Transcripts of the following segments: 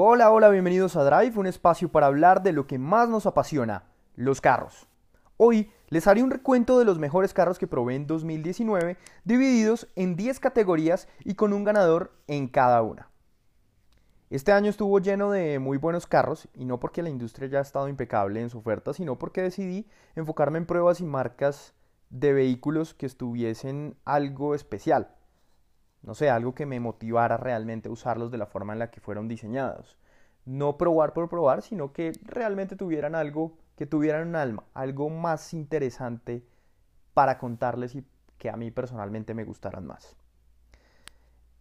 Hola, hola, bienvenidos a Drive, un espacio para hablar de lo que más nos apasiona, los carros. Hoy les haré un recuento de los mejores carros que probé en 2019, divididos en 10 categorías y con un ganador en cada una. Este año estuvo lleno de muy buenos carros y no porque la industria haya estado impecable en su oferta, sino porque decidí enfocarme en pruebas y marcas de vehículos que estuviesen algo especial. No sé, algo que me motivara realmente a usarlos de la forma en la que fueron diseñados. No probar por probar, sino que realmente tuvieran algo, que tuvieran un alma, algo más interesante para contarles y que a mí personalmente me gustaran más.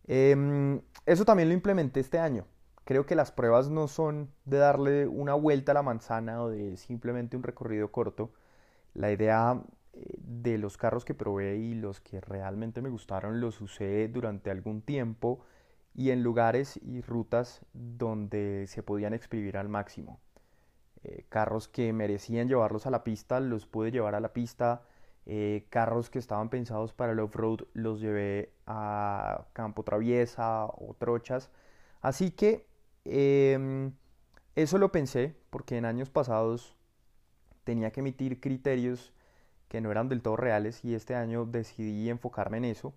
Em, eso también lo implementé este año. Creo que las pruebas no son de darle una vuelta a la manzana o de simplemente un recorrido corto. La idea de los carros que probé y los que realmente me gustaron los usé durante algún tiempo y en lugares y rutas donde se podían exprimir al máximo. Eh, carros que merecían llevarlos a la pista los pude llevar a la pista. Eh, carros que estaban pensados para el off-road los llevé a campo traviesa o trochas. Así que em, eso lo pensé porque en años pasados tenía que emitir criterios que no eran del todo reales y este año decidí enfocarme en eso.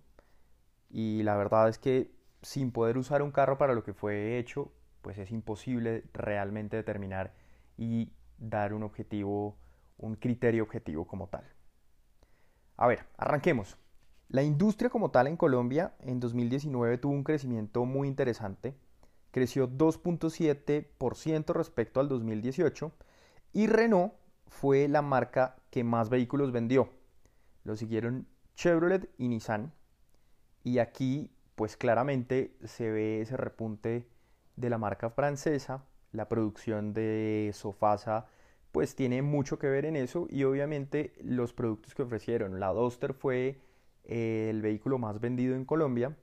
Y la verdad es que sin poder usar un carro para lo que fue hecho, pues es imposible realmente determinar y dar un objetivo, un criterio objetivo como tal. A ver, arranquemos. La industria como tal en Colombia en 2019 tuvo un crecimiento muy interesante. Creció 2.7% respecto al 2018 y Renault fue la marca que más vehículos vendió. Lo siguieron Chevrolet y Nissan. Y aquí, pues claramente se ve ese repunte de la marca francesa. La producción de Sofasa, pues tiene mucho que ver en eso. Y obviamente los productos que ofrecieron. La Duster fue eh, el vehículo más vendido en Colombia.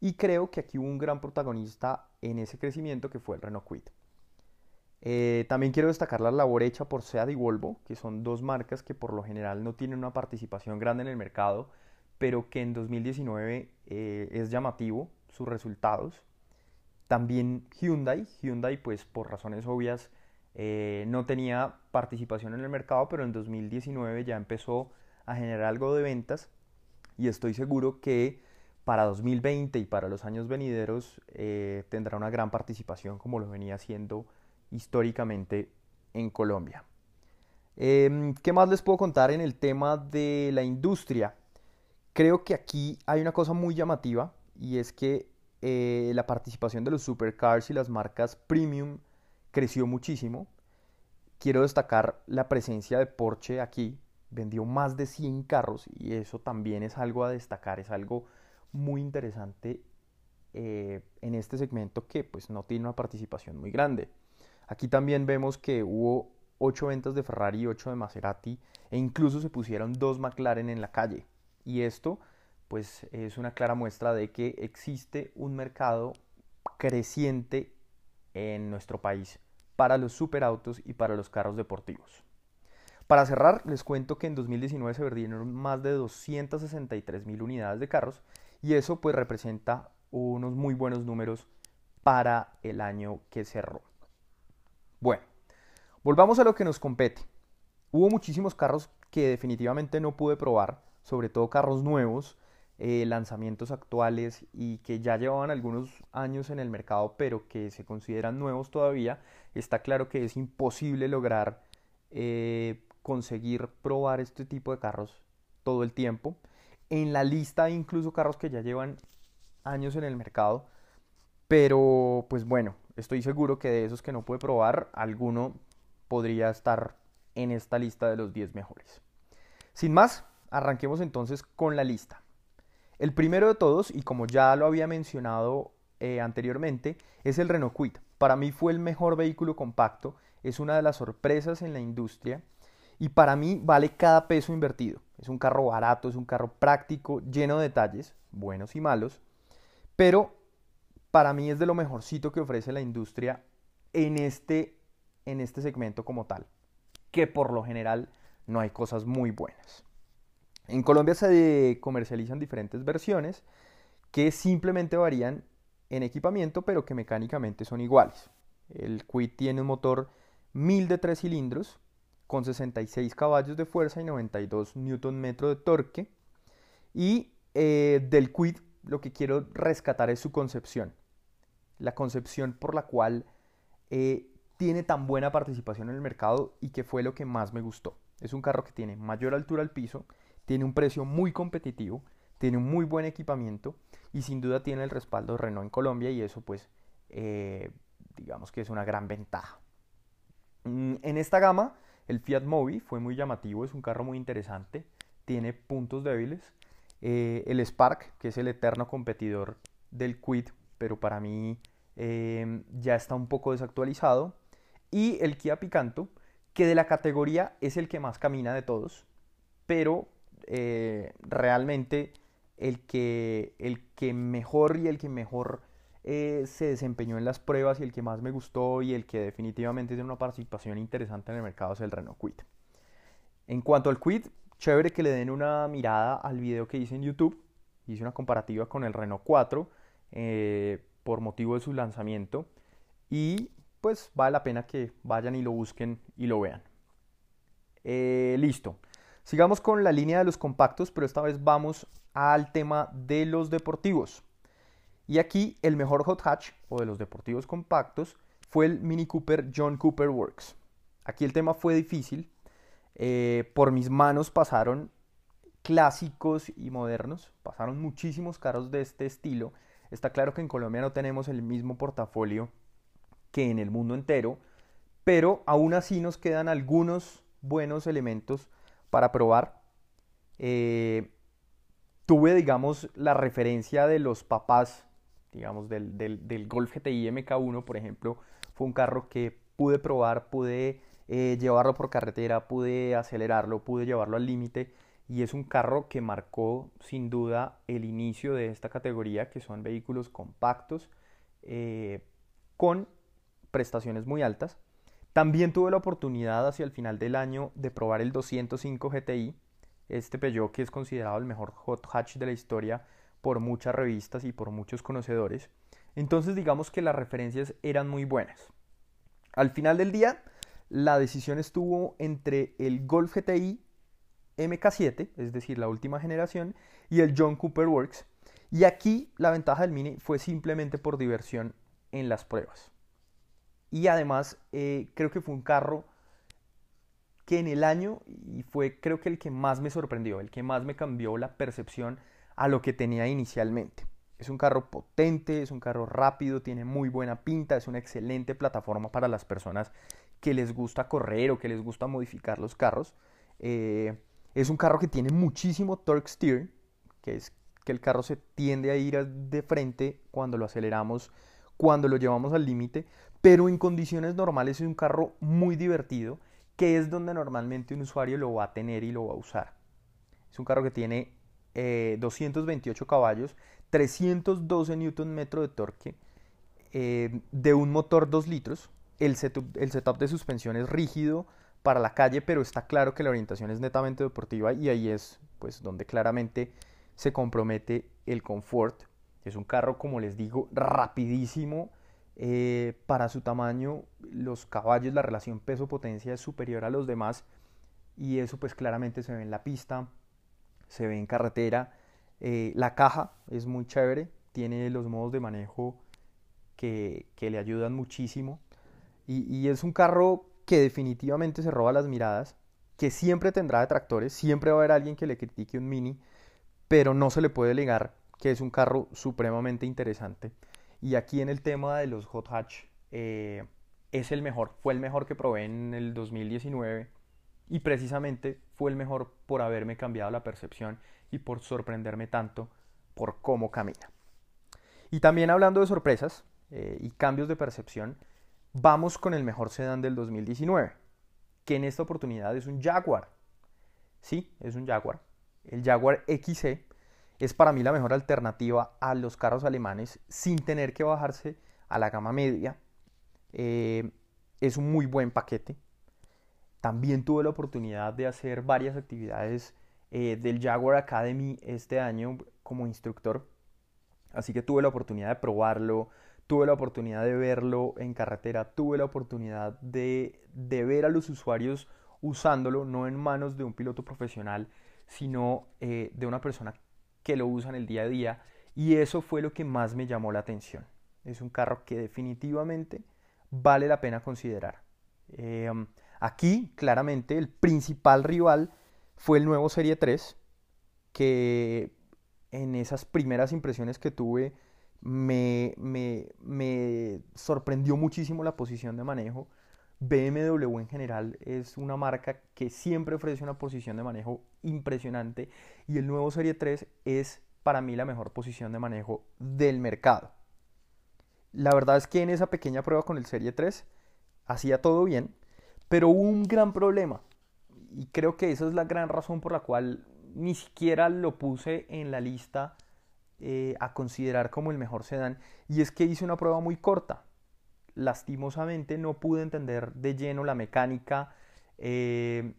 Y creo que aquí hubo un gran protagonista en ese crecimiento que fue el Renault Kwid. Eh, también quiero destacar la labor hecha por SEAT y Volvo, que son dos marcas que por lo general no tienen una participación grande en el mercado, pero que en 2019 eh, es llamativo sus resultados. También Hyundai, Hyundai pues por razones obvias eh, no tenía participación en el mercado, pero en 2019 ya empezó a generar algo de ventas y estoy seguro que para 2020 y para los años venideros tendrá una gran participación como lo venía haciendo históricamente en Colombia. Em, ¿Qué más les puedo contar en el tema de la industria? Creo que aquí hay una cosa muy llamativa y es que eh, la participación de los supercars y las marcas premium creció muchísimo. Quiero destacar la presencia de Porsche aquí. Vendió más de 100 carros y eso también es algo a destacar, es algo muy interesante eh, en este segmento que pues no tiene una participación muy grande. Aquí también vemos que hubo 8 ventas de Ferrari y 8 de Maserati e incluso se pusieron dos McLaren en la calle. Y esto pues es una clara muestra de que existe un mercado creciente en nuestro país para los superautos y para los carros deportivos. Para cerrar, les cuento que en 2019 se vendieron más de 263 mil unidades de carros y eso pues representa unos muy buenos números para el año que cerró. Bueno, volvamos a lo que nos compete. Hubo muchísimos carros que definitivamente no pude probar, sobre todo carros nuevos, eh, lanzamientos actuales y que ya llevaban algunos años en el mercado, pero que se consideran nuevos todavía. Está claro que es imposible lograr eh, conseguir probar este tipo de carros todo el tiempo. En la lista hay incluso carros que ya llevan años en el mercado, pero pues bueno, estoy seguro que de esos que no pude probar, alguno podría estar en esta lista de los 10 mejores. Sin más, arranquemos entonces con la lista. El primero de todos, y como ya lo había mencionado eh, anteriormente, es el Renault Kwid. Para mí fue el mejor vehículo compacto, es una de las sorpresas en la industria y para mí vale cada peso invertido. Es un carro barato, es un carro práctico, lleno de detalles, buenos y malos, pero para mí es de lo mejorcito que ofrece la industria en este, en este segmento como tal, que por lo general no hay cosas muy buenas. En Colombia se comercializan diferentes versiones que simplemente varían en equipamiento, pero que mecánicamente son iguales. El Quid tiene un motor 1000 de 3 cilindros con 66 caballos de fuerza y 92 Nm de torque. Y eh, del Quid lo que quiero rescatar es su concepción. La concepción por la cual eh, tiene tan buena participación en el mercado y que fue lo que más me gustó. Es un carro que tiene mayor altura al piso, tiene un precio muy competitivo, tiene un muy buen equipamiento y sin duda tiene el respaldo Renault en Colombia y eso pues eh, digamos que es una gran ventaja. Mm, en esta gama el Fiat Mobi fue muy llamativo, es un carro muy interesante, tiene puntos débiles. Eh, el Spark, que es el eterno competidor del Quid, pero para mí eh, ya está un poco desactualizado. Y el Kia Picanto, que de la categoría es el que más camina de todos, pero realmente el que, el que mejor y el que mejor eh, se desempeñó en las pruebas y el que más me gustó y el que definitivamente tiene una participación interesante en el mercado es el Renault Quid. En cuanto al Quid, chévere que le den una mirada al video que hice en YouTube. Hice una comparativa con el Renault 4 eh, por motivo de su lanzamiento y pues vale la pena que vayan y lo busquen y lo vean. Eh, listo. Sigamos con la línea de los compactos, pero esta vez vamos al tema de los deportivos. Y aquí el mejor hot hatch o de los deportivos compactos fue el Mini Cooper John Cooper Works. Aquí el tema fue difícil. Eh, por mis manos pasaron clásicos y modernos. Pasaron muchísimos carros de este estilo. Está claro que en Colombia no tenemos el mismo portafolio que en el mundo entero, pero aún así nos quedan algunos buenos elementos para probar. Eh, tuve, digamos, la referencia de los papás, digamos, del, del, Golf GTI MK1, por ejemplo, fue un carro que pude probar, pude eh, llevarlo por carretera, pude acelerarlo, pude llevarlo al límite y es un carro que marcó sin duda el inicio de esta categoría, que son vehículos compactos eh, con prestaciones muy altas. También tuve la oportunidad hacia el final del año de probar el 205 GTI, este Peugeot que es considerado el mejor hot hatch de la historia por muchas revistas y por muchos conocedores. Entonces digamos que las referencias eran muy buenas. Al final del día, la decisión estuvo entre el Golf GTI MK7, es decir, la última generación, y el John Cooper Works. Y aquí la ventaja del Mini fue simplemente por diversión en las pruebas. Y además eh, creo que fue un carro que en el año, y fue creo que el que más me sorprendió, el que más me cambió la percepción a lo que tenía inicialmente. Es un carro potente, es un carro rápido, tiene muy buena pinta, es una excelente plataforma para las personas que les gusta correr o que les gusta modificar los carros. Eh, es un carro que tiene muchísimo torque steer, que es que el carro se tiende a ir de frente cuando lo aceleramos, cuando lo llevamos al límite, pero en condiciones normales es un carro muy divertido que es donde normalmente un usuario lo va a tener y lo va a usar. Es un carro que tiene 228 eh, caballos, 312 Nm de torque, eh, de un motor 2 litros. El setup, el setup de suspensión es rígido para la calle, pero está claro que la orientación es netamente deportiva y ahí es pues donde claramente se compromete el confort. Es un carro, como les digo, rapidísimo, eh, para su tamaño, los caballos, la relación peso-potencia es superior a los demás y eso pues claramente se ve en la pista, se ve en carretera. Eh, la caja es muy chévere, tiene los modos de manejo que, le ayudan muchísimo y, es un carro que definitivamente se roba las miradas, que siempre tendrá detractores, siempre va a haber alguien que le critique un mini, pero no se le puede negar que es un carro supremamente interesante. Y aquí en el tema de los hot hatch eh, es el mejor, fue el mejor que probé en el 2019 y precisamente fue el mejor por haberme cambiado la percepción y por sorprenderme tanto por cómo camina. Y también hablando de sorpresas eh, y cambios de percepción, vamos con el mejor sedán del 2019, que en esta oportunidad es un Jaguar. Sí, es un Jaguar. El Jaguar XC es para mí la mejor alternativa a los carros alemanes sin tener que bajarse a la gama media. Eh, es un muy buen paquete. También tuve la oportunidad de hacer varias actividades eh, del Jaguar Academy este año como instructor. Así que tuve la oportunidad de probarlo, tuve la oportunidad de verlo en carretera, tuve la oportunidad de, de ver a los usuarios usándolo, no en manos de un piloto profesional, sino eh, de una persona que lo usa en el día a día. Y eso fue lo que más me llamó la atención. Es un carro que definitivamente vale la pena considerar. Em, aquí, claramente, el principal rival fue el nuevo Serie 3, que en esas primeras impresiones que tuve me, sorprendió muchísimo la posición de manejo. BMW en general es una marca que siempre ofrece una posición de manejo impresionante y el nuevo Serie 3 es para mí la mejor posición de manejo del mercado. La verdad es que en esa pequeña prueba con el Serie 3 hacía todo bien, pero hubo un gran problema y creo que esa es la gran razón por la cual ni siquiera lo puse en la lista eh, a considerar como el mejor sedán y es que hice una prueba muy corta. Lastimosamente no pude entender de lleno la mecánica, eh,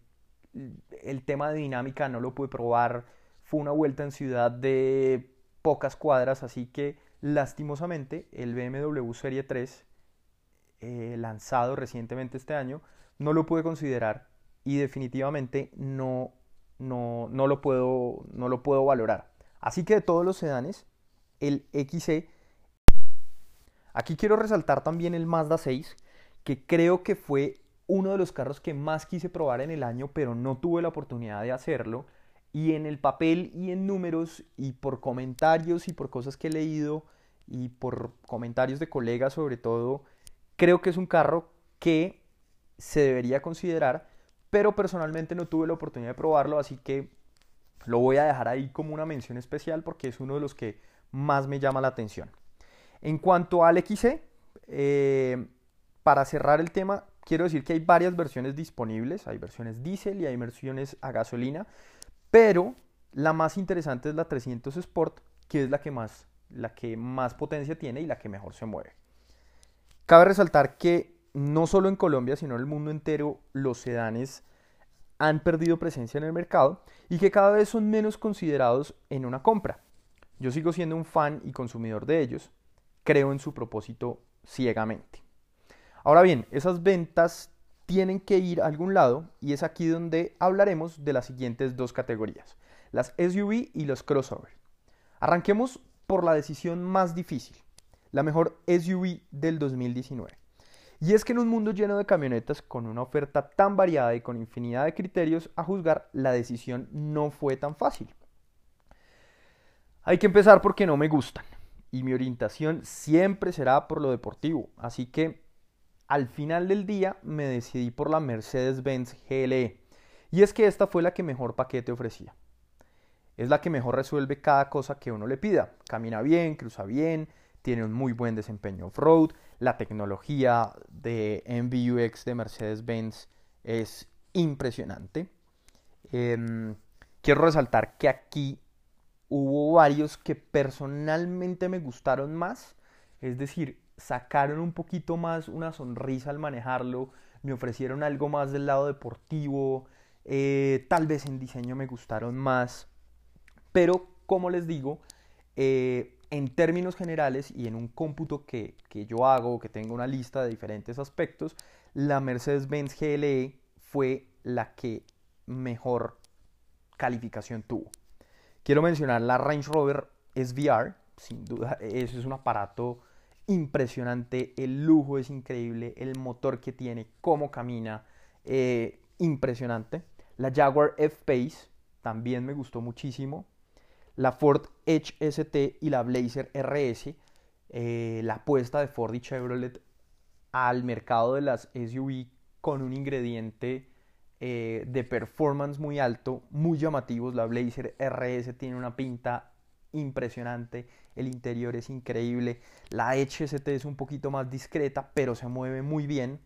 el tema de dinámica no lo pude probar, fue una vuelta en ciudad de pocas cuadras, así que lastimosamente el BMW Serie 3 eh, lanzado recientemente este año no lo pude considerar y definitivamente no, no, no, lo, puedo, no lo puedo valorar. Así que de todos los sedanes, el XC. Aquí quiero resaltar también el Mazda 6, que creo que fue uno de los carros que más quise probar en el año, pero no tuve la oportunidad de hacerlo. Y en el papel y en números y por comentarios y por cosas que he leído y por comentarios de colegas sobre todo, creo que es un carro que se debería considerar, pero personalmente no tuve la oportunidad de probarlo, así que lo voy a dejar ahí como una mención especial porque es uno de los que más me llama la atención. En cuanto al XC, eh, para cerrar el tema, quiero decir que hay varias versiones disponibles. Hay versiones diésel y hay versiones a gasolina. Pero la más interesante es la 300 Sport, que es la que más, la que más potencia tiene y la que mejor se mueve. Cabe resaltar que no solo en Colombia, sino en el mundo entero, los sedanes han perdido presencia en el mercado y que cada vez son menos considerados en una compra. Yo sigo siendo un fan y consumidor de ellos, creo en su propósito ciegamente. Ahora bien, esas ventas tienen que ir a algún lado y es aquí donde hablaremos de las siguientes dos categorías, las SUV y los crossover. Arranquemos por la decisión más difícil, la mejor SUV del 2019. Y es que en un mundo lleno de camionetas, con una oferta tan variada y con infinidad de criterios a juzgar, la decisión no fue tan fácil. Hay que empezar porque no me gustan. Y mi orientación siempre será por lo deportivo. Así que al final del día me decidí por la Mercedes-Benz GLE. Y es que esta fue la que mejor paquete ofrecía. Es la que mejor resuelve cada cosa que uno le pida. Camina bien, cruza bien, tiene un muy buen desempeño off-road, la tecnología de MBUX de Mercedes-Benz es impresionante. Em, quiero resaltar que aquí hubo varios que personalmente me gustaron más, es decir, sacaron un poquito más una sonrisa al manejarlo, me ofrecieron algo más del lado deportivo, eh, tal vez en diseño me gustaron más, pero como les digo, eh, en términos generales y en un cómputo que, yo hago, que tengo una lista de diferentes aspectos, la Mercedes-Benz GLE fue la que mejor calificación tuvo. Quiero mencionar la Range Rover SVR, sin duda, eso es un aparato impresionante, el lujo es increíble, el motor que tiene, cómo camina, eh, impresionante. La Jaguar F-Pace también me gustó muchísimo la Ford Edge ST y la Blazer RS, eh, la apuesta de Ford y Chevrolet al mercado de las SUV con un ingrediente eh, de performance muy alto, muy llamativos. La Blazer RS tiene una pinta impresionante, el interior es increíble. La Edge ST es un poquito más discreta, pero se mueve muy bien.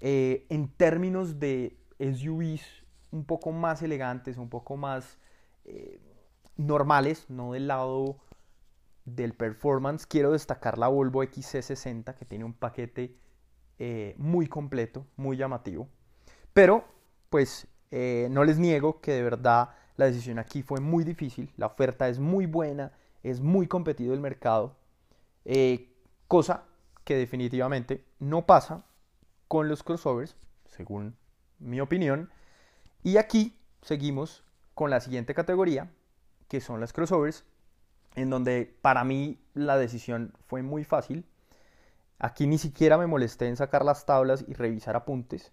Eh, en términos de SUVs un poco más elegantes, un poco más normales, no del lado del performance. Quiero destacar la Volvo XC60 que tiene un paquete eh, muy completo, muy llamativo. Pero, pues, eh, no les niego que de verdad la decisión aquí fue muy difícil. La oferta es muy buena, es muy competido el mercado. Eh, cosa que definitivamente no pasa con los crossovers, según mi opinión. Y aquí seguimos con la siguiente categoría, que son las crossovers, en donde para mí la decisión fue muy fácil. Aquí ni siquiera me molesté en sacar las tablas y revisar apuntes.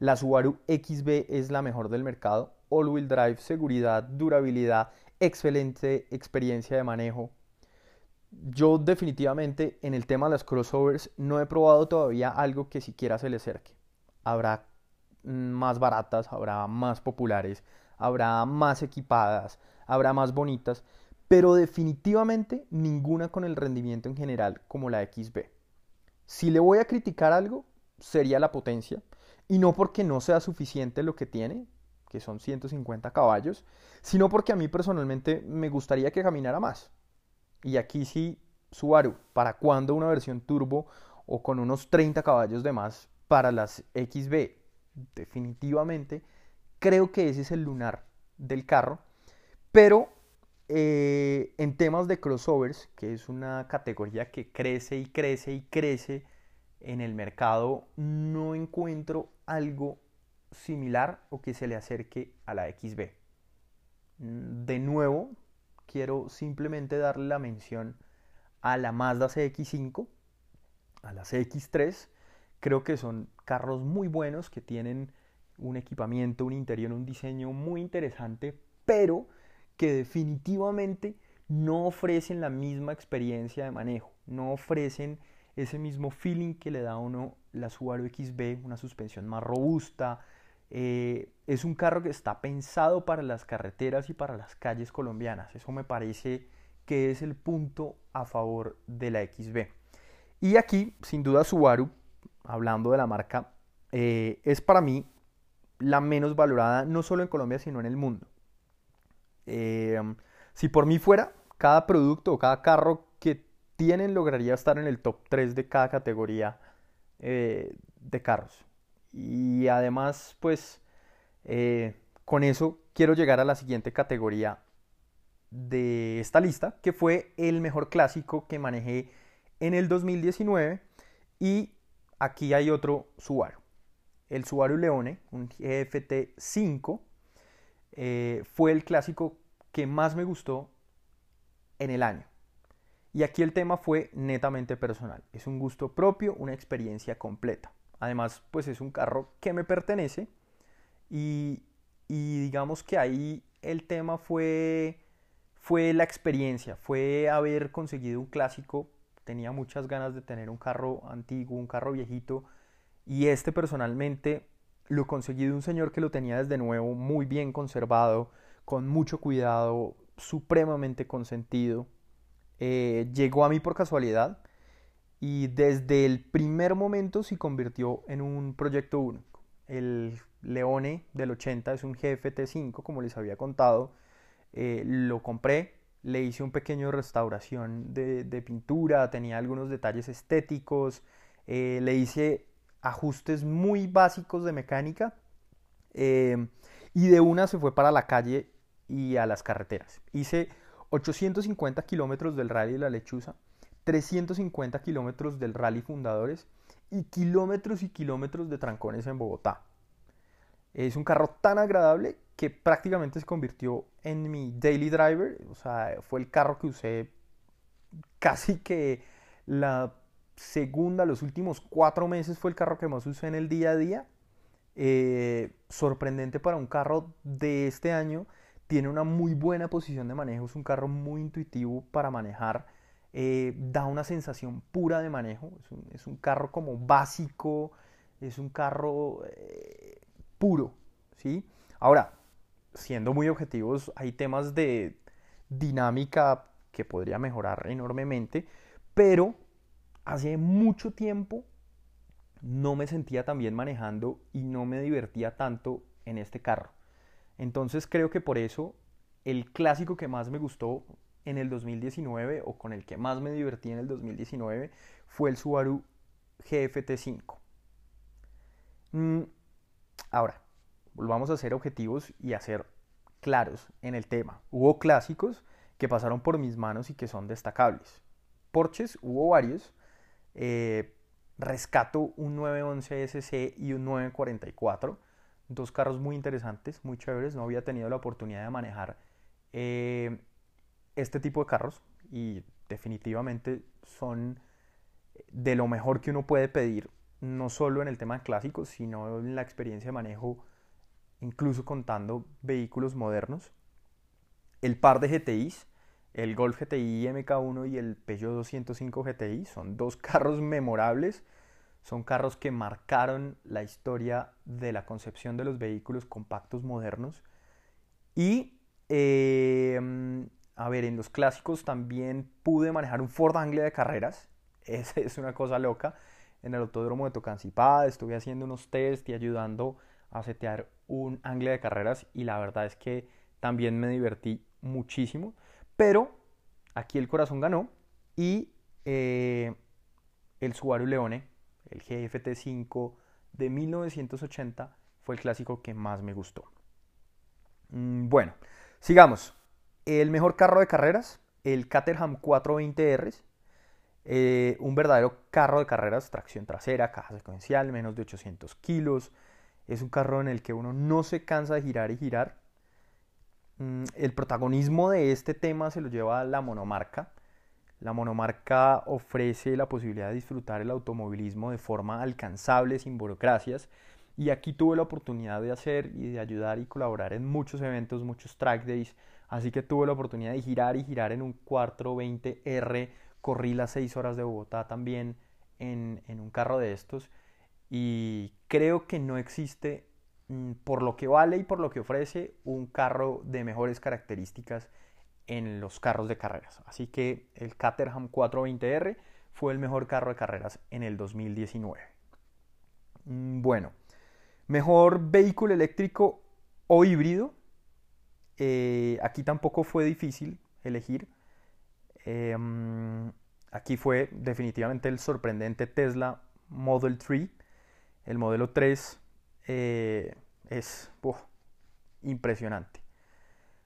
La Subaru XB es la mejor del mercado. All-wheel drive, seguridad, durabilidad, excelente experiencia de manejo. Yo definitivamente en el tema de las crossovers no he probado todavía algo que siquiera se le acerque. Habrá más baratas, habrá más populares, habrá más equipadas, habrá más bonitas, pero definitivamente ninguna con el rendimiento en general como la XB. Si le voy a criticar algo, sería la potencia, y no porque no sea suficiente lo que tiene, que son 150 caballos, sino porque a mí personalmente me gustaría que caminara más. Y aquí sí, Subaru, ¿para cuándo una versión turbo o con unos 30 caballos de más para las XB? Definitivamente, creo que ese es el lunar del carro. Pero eh, en temas de crossovers, que es una categoría que crece y crece y crece en el mercado, no encuentro algo similar o que se le acerque a la XB. De nuevo, quiero simplemente darle la mención a la Mazda CX5, a la CX3. Creo que son carros muy buenos que tienen un equipamiento, un interior, un diseño muy interesante, pero que definitivamente no ofrecen la misma experiencia de manejo, no ofrecen ese mismo feeling que le da a uno la Subaru XB, una suspensión más robusta. Eh, es un carro que está pensado para las carreteras y para las calles colombianas. Eso me parece que es el punto a favor de la XB. Y aquí, sin duda, Subaru, hablando de la marca, eh, es para mí la menos valorada no solo en Colombia, sino en el mundo. Eh, si por mí fuera, cada producto o cada carro que tienen lograría estar en el top 3 de cada categoría eh, de carros. Y además, pues, eh, con eso quiero llegar a la siguiente categoría de esta lista, que fue el mejor clásico que manejé en el 2019. Y aquí hay otro Subaru el Subaru Leone, un GFT 5, eh, fue el clásico que más me gustó en el año. Y aquí el tema fue netamente personal. Es un gusto propio, una experiencia completa. Además, pues es un carro que me pertenece y, digamos que ahí el tema fue, fue la experiencia, fue haber conseguido un clásico. Tenía muchas ganas de tener un carro antiguo, un carro viejito y este personalmente lo conseguí de un señor que lo tenía desde nuevo, muy bien conservado, con mucho cuidado, supremamente consentido. Eh, llegó a mí por casualidad y desde el primer momento se convirtió en un proyecto único. El Leone del 80 es un GFT5, como les había contado. Eh, lo compré, le hice un pequeño restauración de, pintura, tenía algunos detalles estéticos, eh, le hice ajustes muy básicos de mecánica y de una se fue para la calle y a las carreteras. Hice 850 kilómetros del rally de la lechuza, 350 kilómetros del rally fundadores y kilómetros y kilómetros de trancones en Bogotá. Es un carro tan agradable que prácticamente se convirtió en mi daily driver, o sea, fue el carro que usé casi que la segunda, los últimos cuatro meses fue el carro que más usé en el día a día. Eh, sorprendente para un carro de este año. Tiene una muy buena posición de manejo. Es un carro muy intuitivo para manejar. Eh, da una sensación pura de manejo. Es un, carro como básico. Es un carro eh, puro. ¿sí? Ahora, siendo muy objetivos, hay temas de dinámica que podría mejorar enormemente. Pero hace mucho tiempo no me sentía tan bien manejando y no me divertía tanto en este carro. Entonces creo que por eso el clásico que más me gustó en el 2019 o con el que más me divertí en el 2019 fue el Subaru GFT5. Mm, ahora, volvamos a ser objetivos y a ser claros en el tema. Hubo clásicos que pasaron por mis manos y que son destacables. Porches hubo varios, eh, rescato un 911 SC y un 944. Dos carros muy interesantes, muy chéveres. No había tenido la oportunidad de manejar eh, este tipo de carros y definitivamente son de lo mejor que uno puede pedir, no solo en el tema de clásicos, sino en la experiencia de manejo, incluso contando vehículos modernos. El par de GTIs, el Golf GTI MK1 y el Peugeot 205 GTI, son dos carros memorables, son carros que marcaron la historia de la concepción de los vehículos compactos modernos. Y, eh, a ver, en los clásicos también pude manejar un Ford Anglia de carreras, esa es una cosa loca. En el autódromo de Tocancipá estuve haciendo unos test y ayudando a setear un Anglia de carreras y la verdad es que también me divertí muchísimo. Pero aquí el corazón ganó y eh, el Subaru Leone, el GFT5 de 1980, fue el clásico que más me gustó. Mm, bueno, sigamos. El mejor carro de carreras, el Caterham 420R, eh, un verdadero carro de carreras, tracción trasera, caja secuencial, menos de 800 kilos. Es un carro en el que uno no se cansa de girar y girar. Mm, el protagonismo de este tema se lo lleva la monomarca. La monomarca ofrece la posibilidad de disfrutar el automovilismo de forma alcanzable, sin burocracias. Y aquí tuve la oportunidad de hacer y de ayudar y colaborar en muchos eventos, muchos track days. Así que tuve la oportunidad de girar y girar en un 420R corrí las seis horas de Bogotá también en, un carro de estos y creo que no existe, mm, por lo que vale y por lo que ofrece, un carro de mejores características en los carros de carreras. Así que el Caterham 420R fue el mejor carro de carreras en el 2019. Mm, bueno, mejor vehículo eléctrico o híbrido. Eh, aquí tampoco fue difícil elegir. Em, aquí fue definitivamente el sorprendente Tesla Model 3. El modelo 3 eh, es impresionante.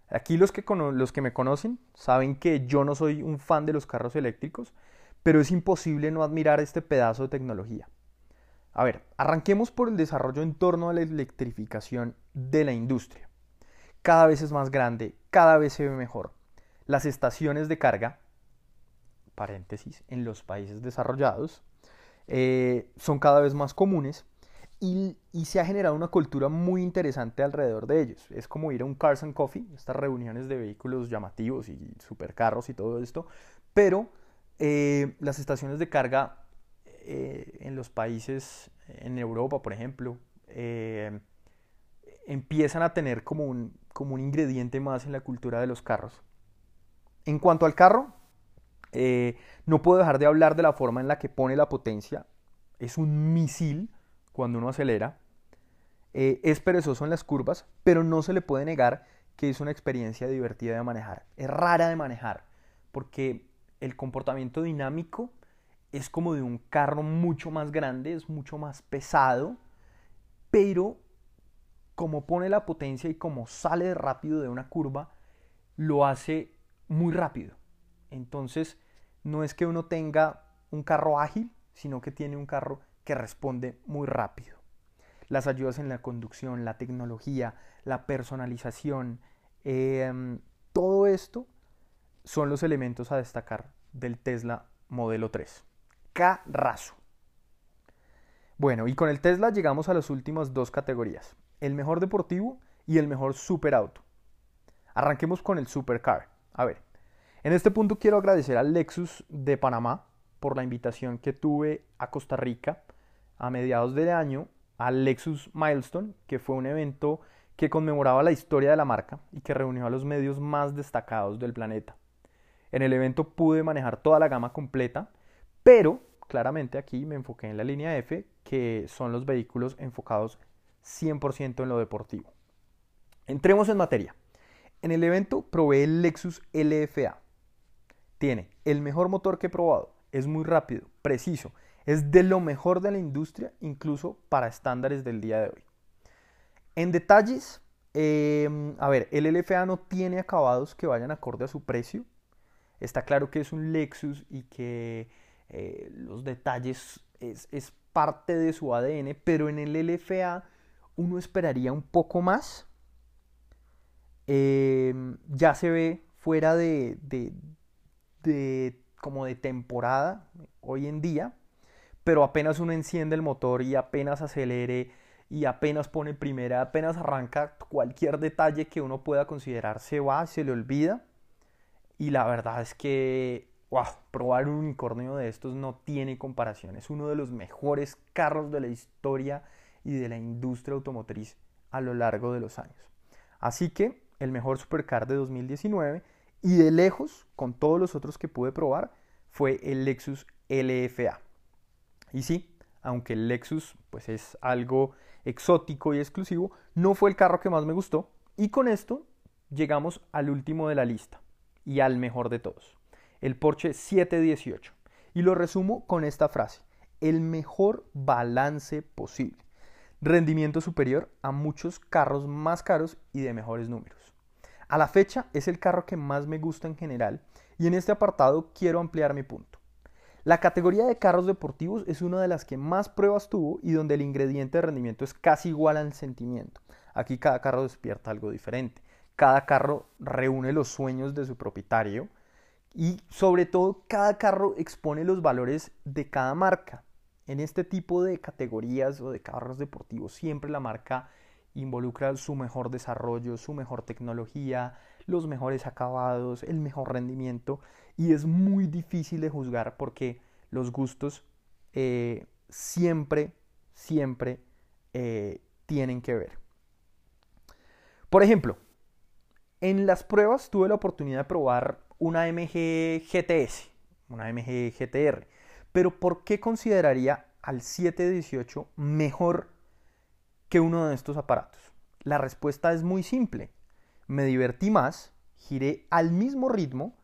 Aquí los que, los que me conocen saben que yo no soy un fan de los carros eléctricos, pero es imposible no admirar este pedazo de tecnología. A ver, arranquemos por el desarrollo en torno a la electrificación de la industria. Cada vez es más grande, cada vez se ve mejor. Las estaciones de carga paréntesis, en los países desarrollados, eh, son cada vez más comunes y, se ha generado una cultura muy interesante alrededor de ellos. Es como ir a un Cars and Coffee, estas reuniones de vehículos llamativos y supercarros y todo esto, pero eh, las estaciones de carga eh, en los países, en Europa por ejemplo, empiezan a tener como un, como un ingrediente más en la cultura de los carros. En cuanto al carro, eh, no puedo dejar de hablar de la forma en la que pone la potencia. Es un misil cuando uno acelera. Eh, es perezoso en las curvas, pero no se le puede negar que es una experiencia divertida de manejar. Es rara de manejar, porque el comportamiento dinámico es como de un carro mucho más grande, es mucho más pesado, pero como pone la potencia y como sale rápido de una curva, lo hace muy rápido. Entonces, no es que uno tenga un carro ágil, sino que tiene un carro que responde muy rápido. Las ayudas en la conducción, la tecnología, la personalización, em, todo esto son los elementos a destacar del Tesla modelo 3. Carrazo. Bueno, y con el Tesla llegamos a las últimas dos categorías, el mejor deportivo y el mejor superauto. Arranquemos con el supercar. A ver, en este punto quiero agradecer al Lexus de Panamá por la invitación que tuve a Costa Rica a mediados de año al Lexus Milestone, que fue un evento que conmemoraba la historia de la marca y que reunió a los medios más destacados del planeta. En el evento pude manejar toda la gama completa, pero claramente aquí me enfoqué en la línea F, que son los vehículos enfocados 100% en lo deportivo. Entremos en materia. En el evento probé el Lexus LFA, tiene el mejor motor que he probado, es muy rápido, preciso, es de lo mejor de la industria, incluso para estándares del día de hoy. En detalles, em, a ver, el LFA no tiene acabados que vayan acorde a su precio. Está claro que es un Lexus y que eh, los detalles es, es parte de su ADN, pero en el LFA uno esperaría un poco más. Em, ya se ve fuera de, de, como de temporada hoy en día, pero apenas uno enciende el motor y apenas acelere y apenas pone primera, apenas arranca cualquier detalle que uno pueda considerar se va, se le olvida. Y la verdad es que, wow, probar un unicornio de estos no tiene comparación. Es uno de los mejores carros de la historia y de la industria automotriz a lo largo de los años. Así que el mejor supercar de 2019 y de lejos, con todos los otros que pude probar, fue el Lexus LFA. Y sí, aunque el Lexus pues es algo exótico y exclusivo, no fue el carro que más me gustó. Y con esto llegamos al último de la lista y al mejor de todos, el Porsche 718. Y lo resumo con esta frase, el mejor balance posible. Rendimiento superior a muchos carros más caros y de mejores números. A la fecha es el carro que más me gusta en general y en este apartado quiero ampliar mi punto. La categoría de carros deportivos es una de las que más pruebas tuvo y donde el ingrediente de rendimiento es casi igual al sentimiento. Aquí cada carro despierta algo diferente. Cada carro reúne los sueños de su propietario y sobre todo cada carro expone los valores de cada marca. En este tipo de categorías o de carros deportivos siempre la marca involucra su mejor desarrollo, su mejor tecnología, los mejores acabados, el mejor rendimiento y es muy difícil de juzgar porque los gustos eh, siempre, siempre eh, tienen que ver. Por ejemplo, en las pruebas tuve la oportunidad de probar una MG GTS, una MG GTR, pero ¿por qué consideraría al 718 mejor que uno de estos aparatos? La respuesta es muy simple. Me divertí más, giré al mismo ritmo,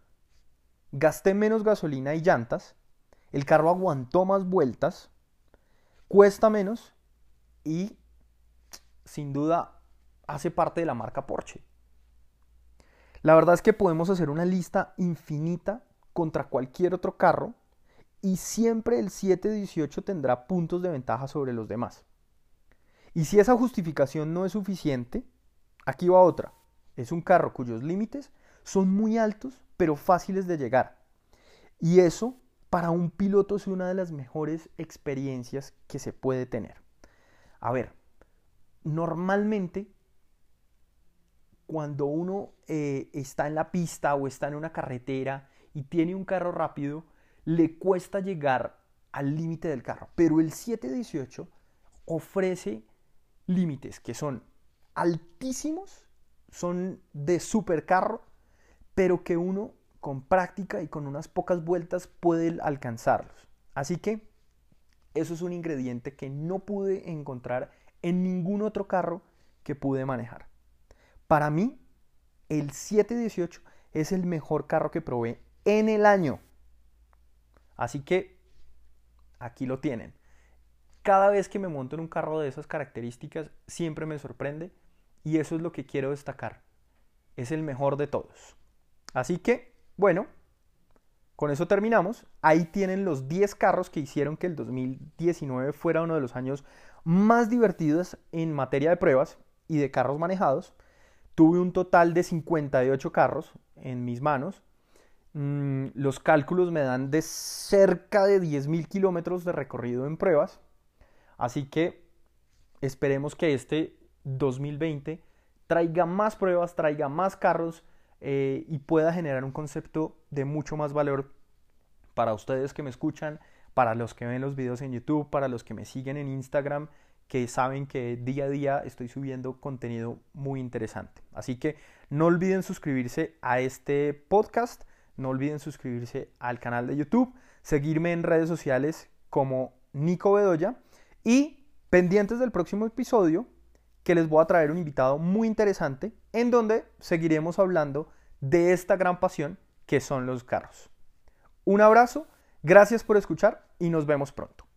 gasté menos gasolina y llantas, el carro aguantó más vueltas, cuesta menos y sin duda hace parte de la marca Porsche. La verdad es que podemos hacer una lista infinita contra cualquier otro carro y siempre el 718 tendrá puntos de ventaja sobre los demás. Y si esa justificación no es suficiente, aquí va otra. Es un carro cuyos límites son muy altos, pero fáciles de llegar. Y eso para un piloto es una de las mejores experiencias que se puede tener. A ver, normalmente cuando uno eh, está en la pista o está en una carretera y tiene un carro rápido, le cuesta llegar al límite del carro. Pero el 718 ofrece límites que son altísimos, son de supercarro, pero que uno con práctica y con unas pocas vueltas puede alcanzarlos. Así que eso es un ingrediente que no pude encontrar en ningún otro carro que pude manejar. Para mí, el 718 es el mejor carro que probé en el año. Así que aquí lo tienen. Cada vez que me monto en un carro de esas características, siempre me sorprende y eso es lo que quiero destacar. Es el mejor de todos. Así que, bueno, con eso terminamos. Ahí tienen los 10 carros que hicieron que el 2019 fuera uno de los años más divertidos en materia de pruebas y de carros manejados. Tuve un total de 58 carros en mis manos Mm, los cálculos me dan de cerca de 10.000 kilómetros de recorrido en pruebas. Así que esperemos que este 2020 traiga más pruebas, traiga más carros eh, y pueda generar un concepto de mucho más valor para ustedes que me escuchan, para los que ven los videos en YouTube, para los que me siguen en Instagram, que saben que día a día estoy subiendo contenido muy interesante. Así que no olviden suscribirse a este podcast no olviden suscribirse al canal de YouTube, seguirme en redes sociales como Nico Bedoya y pendientes del próximo episodio que les voy a traer un invitado muy interesante en donde seguiremos hablando de esta gran pasión que son los carros. Un abrazo, gracias por escuchar y nos vemos pronto.